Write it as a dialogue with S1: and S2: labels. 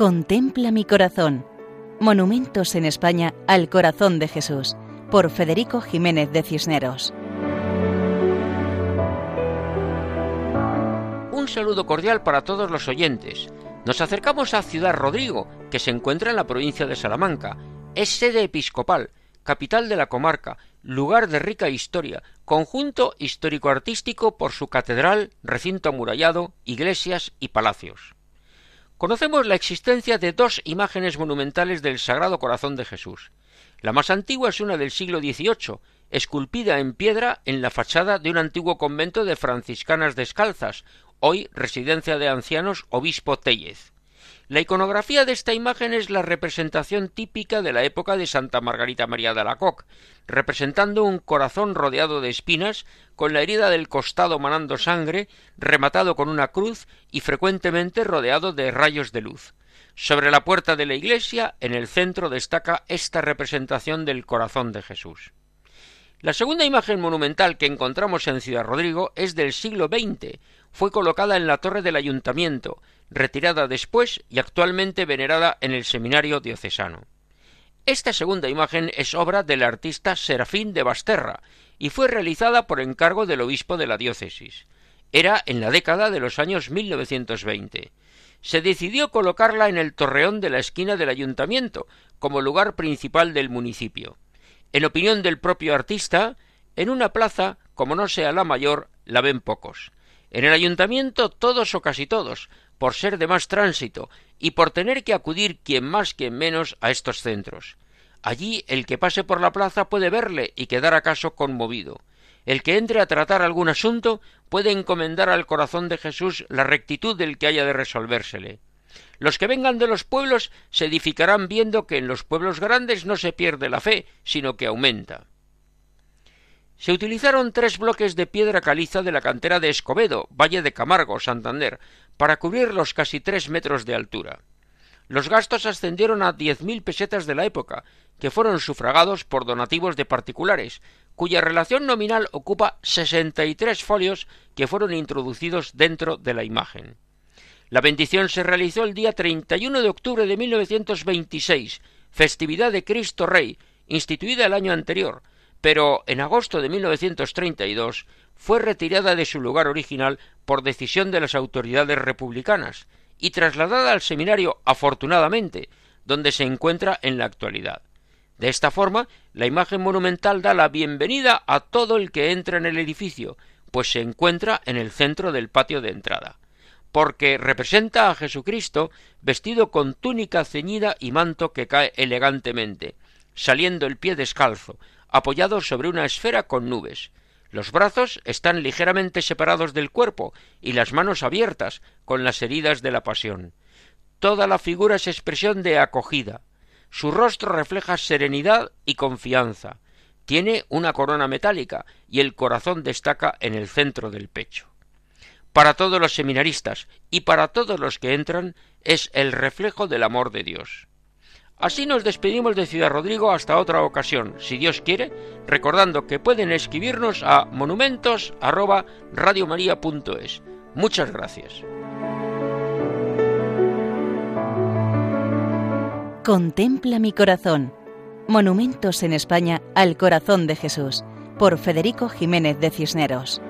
S1: Contempla mi corazón. Monumentos en España al corazón de Jesús, por Federico Jiménez de Cisneros.
S2: Un saludo cordial para todos los oyentes. Nos acercamos a Ciudad Rodrigo, que se encuentra en la provincia de Salamanca. Es sede episcopal, capital de la comarca, lugar de rica historia, conjunto histórico-artístico por su catedral, recinto amurallado, iglesias y palacios. Conocemos la existencia de dos imágenes monumentales del Sagrado Corazón de Jesús. La más antigua es una del siglo XVIII, esculpida en piedra en la fachada de un antiguo convento de franciscanas descalzas, hoy residencia de ancianos Obispo Tellez. La iconografía de esta imagen es la representación típica de la época de Santa Margarita María de Alacoque, representando un corazón rodeado de espinas, con la herida del costado manando sangre, rematado con una cruz y frecuentemente rodeado de rayos de luz. Sobre la puerta de la iglesia, en el centro, destaca esta representación del corazón de Jesús. La segunda imagen monumental que encontramos en Ciudad Rodrigo es del siglo XX. Fue colocada en la torre del ayuntamiento, retirada después y actualmente venerada en el seminario diocesano. Esta segunda imagen es obra del artista Serafín de Basterra y fue realizada por encargo del obispo de la diócesis. Era en la década de los años 1920. Se decidió colocarla en el torreón de la esquina del ayuntamiento, como lugar principal del municipio. En opinión del propio artista, en una plaza, como no sea la mayor, la ven pocos. En el ayuntamiento todos o casi todos, por ser de más tránsito y por tener que acudir quien más quien menos a estos centros. Allí el que pase por la plaza puede verle y quedar acaso conmovido. El que entre a tratar algún asunto puede encomendar al corazón de Jesús la rectitud del que haya de resolvérsele. Los que vengan de los pueblos se edificarán viendo que en los pueblos grandes no se pierde la fe, sino que aumenta. Se utilizaron tres bloques de piedra caliza de la cantera de Escobedo, Valle de Camargo, Santander, para cubrir los casi tres metros de altura. Los gastos ascendieron a diez mil pesetas de la época, que fueron sufragados por donativos de particulares, cuya relación nominal ocupa sesenta y tres folios que fueron introducidos dentro de la imagen. La bendición se realizó el día 31 de octubre de 1926, festividad de Cristo Rey, instituida el año anterior, pero en agosto de 1932 fue retirada de su lugar original por decisión de las autoridades republicanas y trasladada al seminario afortunadamente, donde se encuentra en la actualidad. De esta forma, la imagen monumental da la bienvenida a todo el que entra en el edificio, pues se encuentra en el centro del patio de entrada porque representa a Jesucristo vestido con túnica ceñida y manto que cae elegantemente, saliendo el pie descalzo, apoyado sobre una esfera con nubes. Los brazos están ligeramente separados del cuerpo y las manos abiertas, con las heridas de la pasión. Toda la figura es expresión de acogida. Su rostro refleja serenidad y confianza. Tiene una corona metálica y el corazón destaca en el centro del pecho para todos los seminaristas y para todos los que entran es el reflejo del amor de Dios. Así nos despedimos de Ciudad Rodrigo hasta otra ocasión, si Dios quiere, recordando que pueden escribirnos a monumentos@radiomaria.es. Muchas gracias.
S1: Contempla mi corazón. Monumentos en España al corazón de Jesús, por Federico Jiménez de Cisneros.